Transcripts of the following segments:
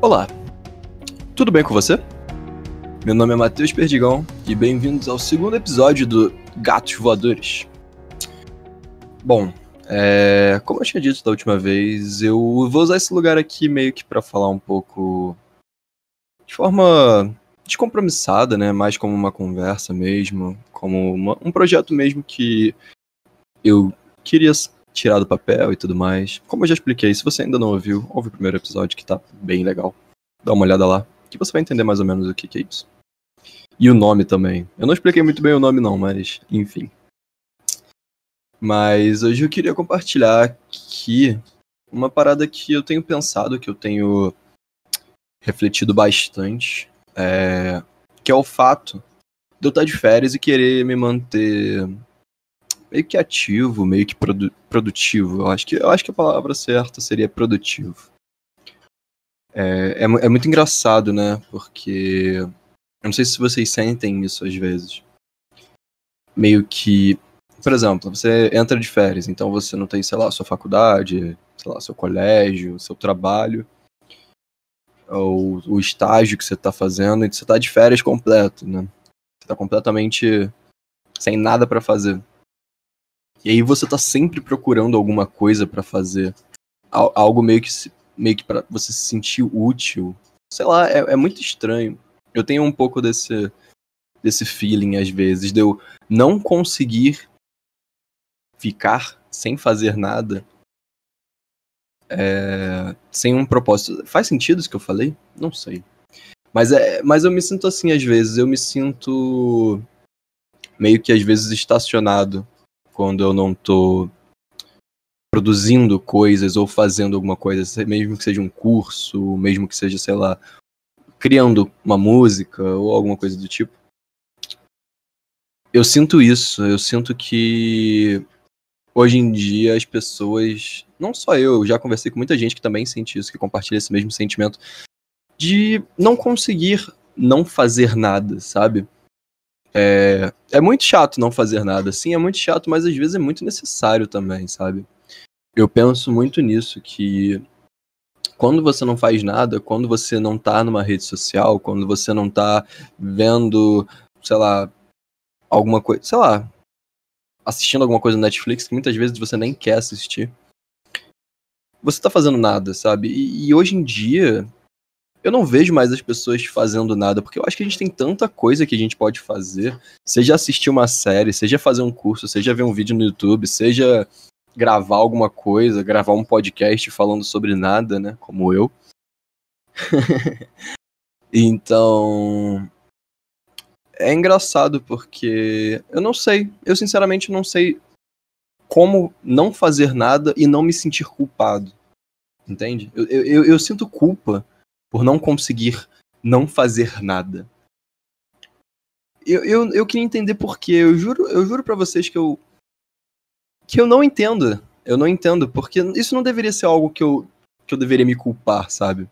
Olá, tudo bem com você? Meu nome é Matheus Perdigão e bem-vindos ao segundo episódio do Gatos Voadores. Bom, é, como eu tinha dito da última vez, eu vou usar esse lugar aqui meio que para falar um pouco de forma descompromissada, né? Mais como uma conversa mesmo, como uma, um projeto mesmo que eu queria tirar do papel e tudo mais. Como eu já expliquei, se você ainda não ouviu, ouve o primeiro episódio que tá bem legal. Dá uma olhada lá, que você vai entender mais ou menos o que, que é isso. E o nome também. Eu não expliquei muito bem o nome não, mas enfim. Mas hoje eu queria compartilhar aqui uma parada que eu tenho pensado, que eu tenho refletido bastante, é, que é o fato de eu estar de férias e querer me manter meio que ativo, meio que produ produtivo. Eu acho, que, eu acho que a palavra certa seria produtivo. É, é, é, muito engraçado, né? Porque. Eu não sei se vocês sentem isso às vezes. Meio que. Por exemplo, você entra de férias, então você não tem, sei lá, sua faculdade, sei lá, seu colégio, seu trabalho, ou o estágio que você está fazendo, e você está de férias completo, né? Você está completamente sem nada para fazer. E aí você tá sempre procurando alguma coisa para fazer. Algo meio que, meio que para você se sentir útil. Sei lá, é, é muito estranho. Eu tenho um pouco desse, desse feeling às vezes, de eu não conseguir ficar sem fazer nada. É, sem um propósito. Faz sentido isso que eu falei? Não sei. Mas, é, mas eu me sinto assim às vezes. Eu me sinto meio que às vezes estacionado quando eu não tô produzindo coisas ou fazendo alguma coisa, mesmo que seja um curso, mesmo que seja, sei lá, criando uma música ou alguma coisa do tipo. Eu sinto isso, eu sinto que hoje em dia as pessoas, não só eu, eu já conversei com muita gente que também sente isso, que compartilha esse mesmo sentimento de não conseguir não fazer nada, sabe? É, é muito chato não fazer nada. Sim, é muito chato, mas às vezes é muito necessário também, sabe? Eu penso muito nisso, que quando você não faz nada, quando você não tá numa rede social, quando você não tá vendo, sei lá, alguma coisa, sei lá, assistindo alguma coisa no Netflix que muitas vezes você nem quer assistir, você tá fazendo nada, sabe? E, e hoje em dia, eu não vejo mais as pessoas fazendo nada, porque eu acho que a gente tem tanta coisa que a gente pode fazer, seja assistir uma série, seja fazer um curso, seja ver um vídeo no YouTube, seja gravar alguma coisa, gravar um podcast falando sobre nada, né, como eu. então, é engraçado porque eu não sei, eu sinceramente não sei como não fazer nada e não me sentir culpado. Entende? Eu, eu, eu sinto culpa por não conseguir não fazer nada. Eu, eu, eu queria entender por quê. Eu juro, eu juro para vocês que eu que eu não entendo. Eu não entendo porque isso não deveria ser algo que eu que eu deveria me culpar, sabe?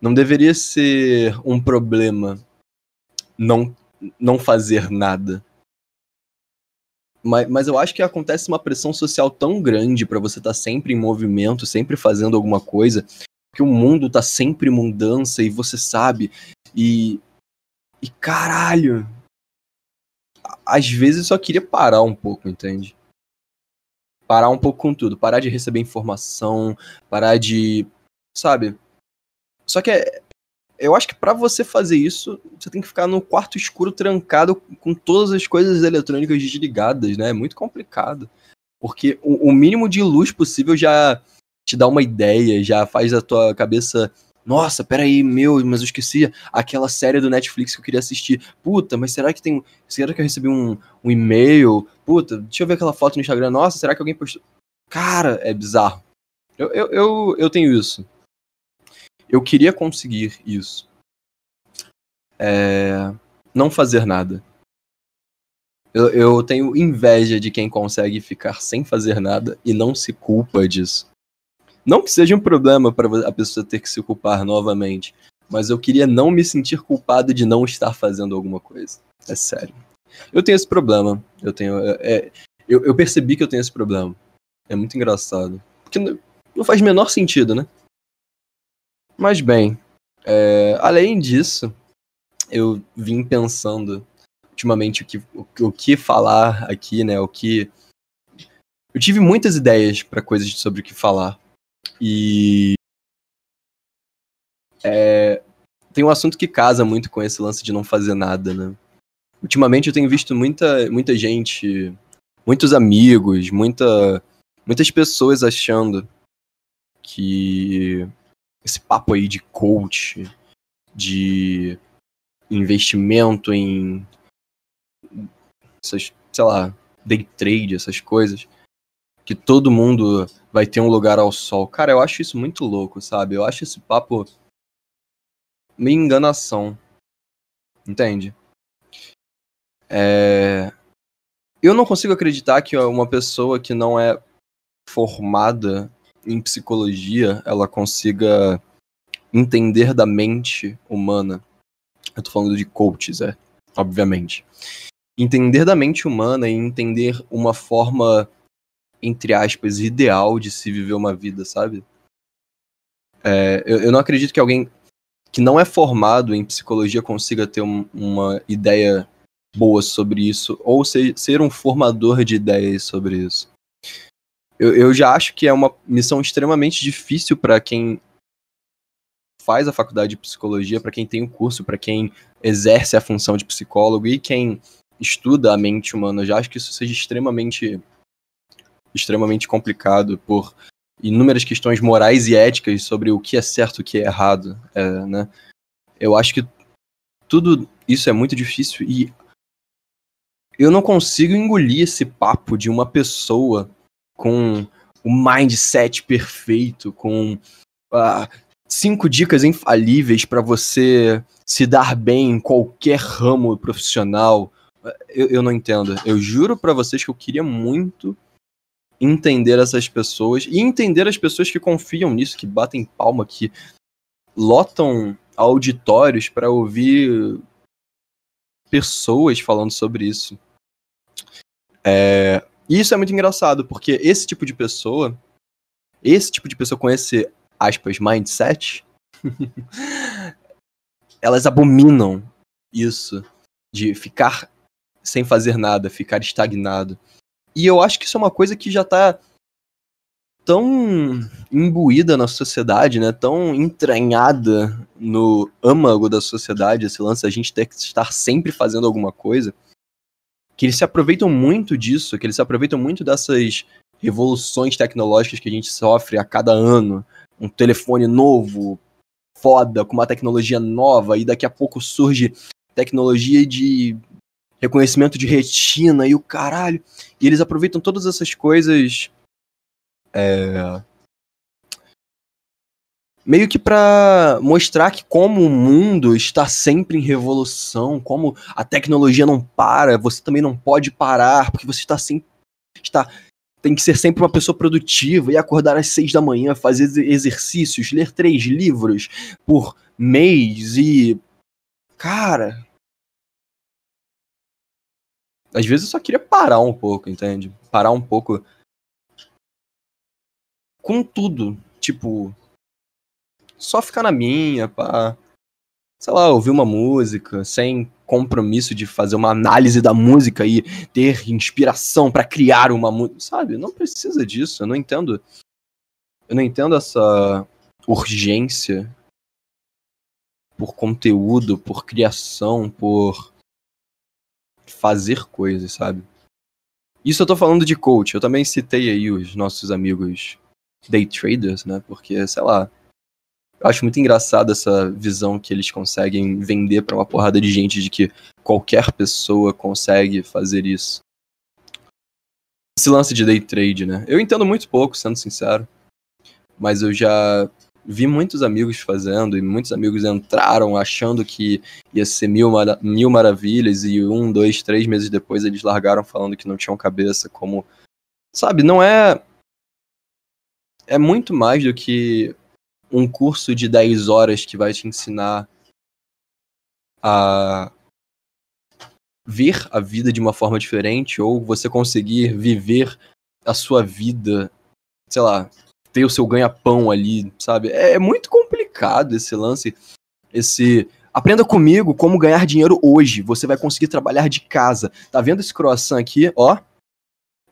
Não deveria ser um problema não não fazer nada. Mas, mas eu acho que acontece uma pressão social tão grande para você estar tá sempre em movimento, sempre fazendo alguma coisa, que o mundo tá sempre em mudança e você sabe. E. E caralho! Às vezes eu só queria parar um pouco, entende? Parar um pouco com tudo. Parar de receber informação, parar de. Sabe? Só que é, eu acho que para você fazer isso, você tem que ficar no quarto escuro trancado com todas as coisas eletrônicas desligadas, né? É muito complicado. Porque o, o mínimo de luz possível já te dá uma ideia, já faz a tua cabeça. Nossa, peraí, meu, mas eu esqueci aquela série do Netflix que eu queria assistir. Puta, mas será que tem. Será que eu recebi um, um e-mail? Puta, deixa eu ver aquela foto no Instagram. Nossa, será que alguém postou. Cara, é bizarro. Eu, eu, eu, eu tenho isso. Eu queria conseguir isso. É... Não fazer nada. Eu, eu tenho inveja de quem consegue ficar sem fazer nada e não se culpa disso. Não que seja um problema para a pessoa ter que se culpar novamente, mas eu queria não me sentir culpado de não estar fazendo alguma coisa. É sério. Eu tenho esse problema. Eu tenho. É, é Eu, eu percebi que eu tenho esse problema. É muito engraçado. Porque não, não faz menor sentido, né? Mas bem, é, além disso, eu vim pensando ultimamente o que, o, o que falar aqui, né? O que. Eu tive muitas ideias para coisas sobre o que falar. E. É, tem um assunto que casa muito com esse lance de não fazer nada, né? Ultimamente eu tenho visto muita, muita gente, muitos amigos, muita, muitas pessoas achando que esse papo aí de coach, de investimento em essas, sei lá, day trade, essas coisas, que todo mundo vai ter um lugar ao sol. Cara, eu acho isso muito louco, sabe? Eu acho esse papo meio enganação. Entende? É... Eu não consigo acreditar que uma pessoa que não é formada em psicologia ela consiga entender da mente humana. Eu tô falando de coaches, é, obviamente. Entender da mente humana e entender uma forma, entre aspas, ideal de se viver uma vida, sabe? É, eu, eu, não acredito que alguém que não é formado em psicologia consiga ter um, uma ideia boa sobre isso, ou ser, ser um formador de ideias sobre isso. Eu, eu já acho que é uma missão extremamente difícil para quem faz a faculdade de psicologia, para quem tem o curso, para quem exerce a função de psicólogo e quem estuda a mente humana. Eu já acho que isso seja extremamente extremamente complicado por inúmeras questões morais e éticas sobre o que é certo e o que é errado, é, né? Eu acho que tudo isso é muito difícil e eu não consigo engolir esse papo de uma pessoa com o mindset perfeito, com uh, cinco dicas infalíveis para você se dar bem em qualquer ramo profissional. Eu, eu não entendo. Eu juro para vocês que eu queria muito entender essas pessoas e entender as pessoas que confiam nisso, que batem palma, que lotam auditórios para ouvir pessoas falando sobre isso. É, isso é muito engraçado, porque esse tipo de pessoa, esse tipo de pessoa com esse, aspas, mindset, elas abominam isso de ficar sem fazer nada, ficar estagnado. E eu acho que isso é uma coisa que já tá tão imbuída na sociedade, né? Tão entranhada no âmago da sociedade, esse lance a gente ter que estar sempre fazendo alguma coisa, que eles se aproveitam muito disso, que eles se aproveitam muito dessas revoluções tecnológicas que a gente sofre a cada ano. Um telefone novo, foda, com uma tecnologia nova, e daqui a pouco surge tecnologia de reconhecimento de retina e o caralho. E eles aproveitam todas essas coisas. É, meio que para mostrar que como o mundo está sempre em revolução, como a tecnologia não para, você também não pode parar, porque você está sempre está tem que ser sempre uma pessoa produtiva e acordar às seis da manhã, fazer exercícios, ler três livros por mês e cara, às vezes eu só queria parar um pouco, entende? Parar um pouco com tudo. Tipo, só ficar na minha, pá. Sei lá, ouvir uma música sem compromisso de fazer uma análise da música e ter inspiração para criar uma música, sabe? Não precisa disso, eu não entendo. Eu não entendo essa urgência por conteúdo, por criação, por fazer coisas, sabe? Isso eu tô falando de coach. Eu também citei aí os nossos amigos day traders, né? Porque, sei lá, eu acho muito engraçado essa visão que eles conseguem vender para uma porrada de gente de que qualquer pessoa consegue fazer isso. Esse lance de day trade, né? Eu entendo muito pouco, sendo sincero. Mas eu já vi muitos amigos fazendo e muitos amigos entraram achando que ia ser mil, mil maravilhas e um, dois, três meses depois eles largaram falando que não tinham cabeça, como. Sabe, não é. É muito mais do que um curso de 10 horas que vai te ensinar a ver a vida de uma forma diferente ou você conseguir viver a sua vida, sei lá, ter o seu ganha-pão ali, sabe? É, é muito complicado esse lance, esse Aprenda comigo como ganhar dinheiro hoje. Você vai conseguir trabalhar de casa. Tá vendo esse croissant aqui? Ó.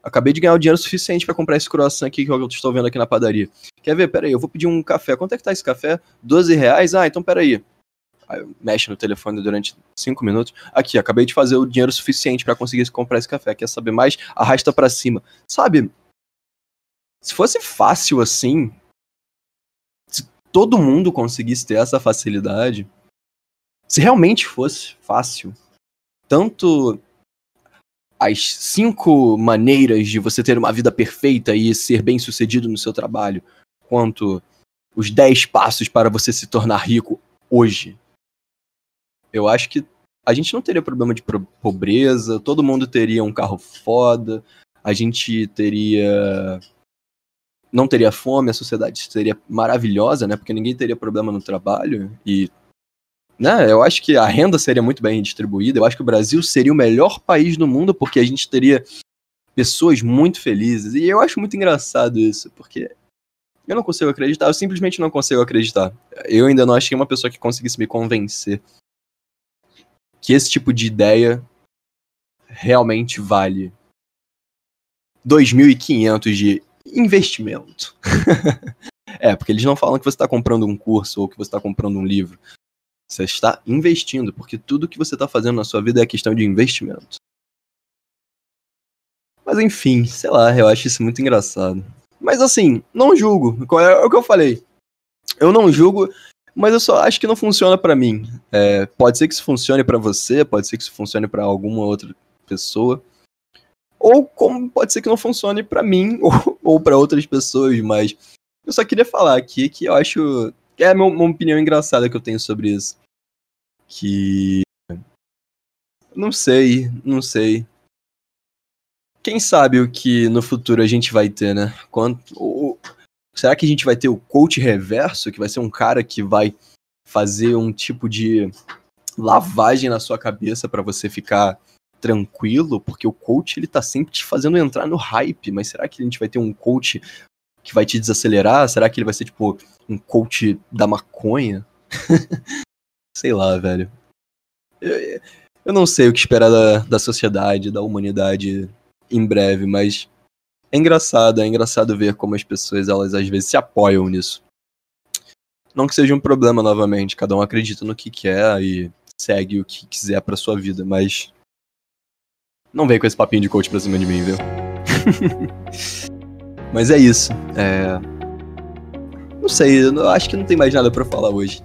Acabei de ganhar o dinheiro suficiente para comprar esse croissant aqui que eu estou vendo aqui na padaria. Quer ver? Pera aí, eu vou pedir um café. Quanto é que tá esse café? 12 reais? Ah, então pera aí. mexe no telefone durante 5 minutos. Aqui, acabei de fazer o dinheiro suficiente para conseguir comprar esse café. Quer saber mais? Arrasta para cima. Sabe? Se fosse fácil assim, se todo mundo conseguisse ter essa facilidade, se realmente fosse fácil, tanto as cinco maneiras de você ter uma vida perfeita e ser bem sucedido no seu trabalho, quanto os dez passos para você se tornar rico hoje. Eu acho que a gente não teria problema de pobreza, todo mundo teria um carro foda, a gente teria. Não teria fome, a sociedade seria maravilhosa, né? Porque ninguém teria problema no trabalho e né? Eu acho que a renda seria muito bem distribuída. Eu acho que o Brasil seria o melhor país do mundo porque a gente teria pessoas muito felizes. E eu acho muito engraçado isso, porque eu não consigo acreditar, eu simplesmente não consigo acreditar. Eu ainda não achei uma pessoa que conseguisse me convencer que esse tipo de ideia realmente vale 2.500 de investimento. é, porque eles não falam que você está comprando um curso ou que você está comprando um livro. Você está investindo, porque tudo que você está fazendo na sua vida é questão de investimento. Mas enfim, sei lá, eu acho isso muito engraçado. Mas assim, não julgo. É, o que eu falei. Eu não julgo, mas eu só acho que não funciona para mim. É, pode ser que isso funcione para você, pode ser que isso funcione para alguma outra pessoa. Ou como pode ser que não funcione para mim ou, ou para outras pessoas, mas eu só queria falar aqui que eu acho é uma, uma opinião engraçada que eu tenho sobre isso. Que. Não sei, não sei. Quem sabe o que no futuro a gente vai ter, né? Quanto, ou, será que a gente vai ter o coach reverso, que vai ser um cara que vai fazer um tipo de lavagem na sua cabeça para você ficar tranquilo, porque o coach ele tá sempre te fazendo entrar no hype, mas será que a gente vai ter um coach que vai te desacelerar? Será que ele vai ser tipo um coach da maconha? sei lá, velho. Eu, eu, não sei o que esperar da, da sociedade, da humanidade em breve, mas é engraçado, é engraçado ver como as pessoas, elas às vezes se apoiam nisso. Não que seja um problema novamente, cada um acredita no que quer e segue o que quiser pra sua vida, mas. Não vem com esse papinho de coach pra cima de mim, viu? Mas é isso. É... Não sei, eu acho que não tem mais nada para falar hoje.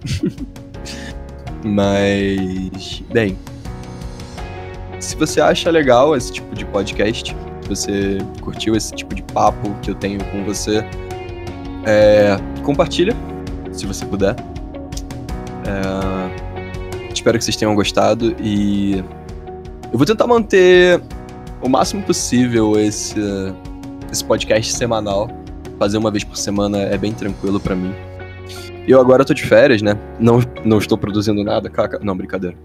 Mas, bem, se você acha legal esse tipo de podcast, se você curtiu esse tipo de papo que eu tenho com você, é... compartilha, se você puder. É... Espero que vocês tenham gostado e eu vou tentar manter o máximo possível esse esse podcast semanal. Fazer uma vez por semana é bem tranquilo para mim. Eu agora tô de férias, né? Não, não estou produzindo nada, caca. Não, brincadeira.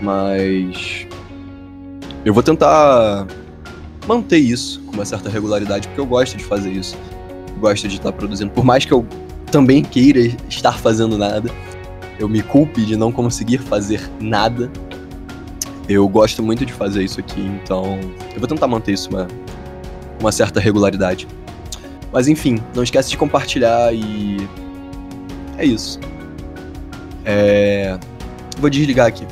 Mas. Eu vou tentar manter isso com uma certa regularidade, porque eu gosto de fazer isso. Gosto de estar produzindo. Por mais que eu também queira estar fazendo nada, eu me culpe de não conseguir fazer nada. Eu gosto muito de fazer isso aqui, então eu vou tentar manter isso uma, uma certa regularidade. Mas enfim, não esquece de compartilhar e. É isso. É... Vou desligar aqui.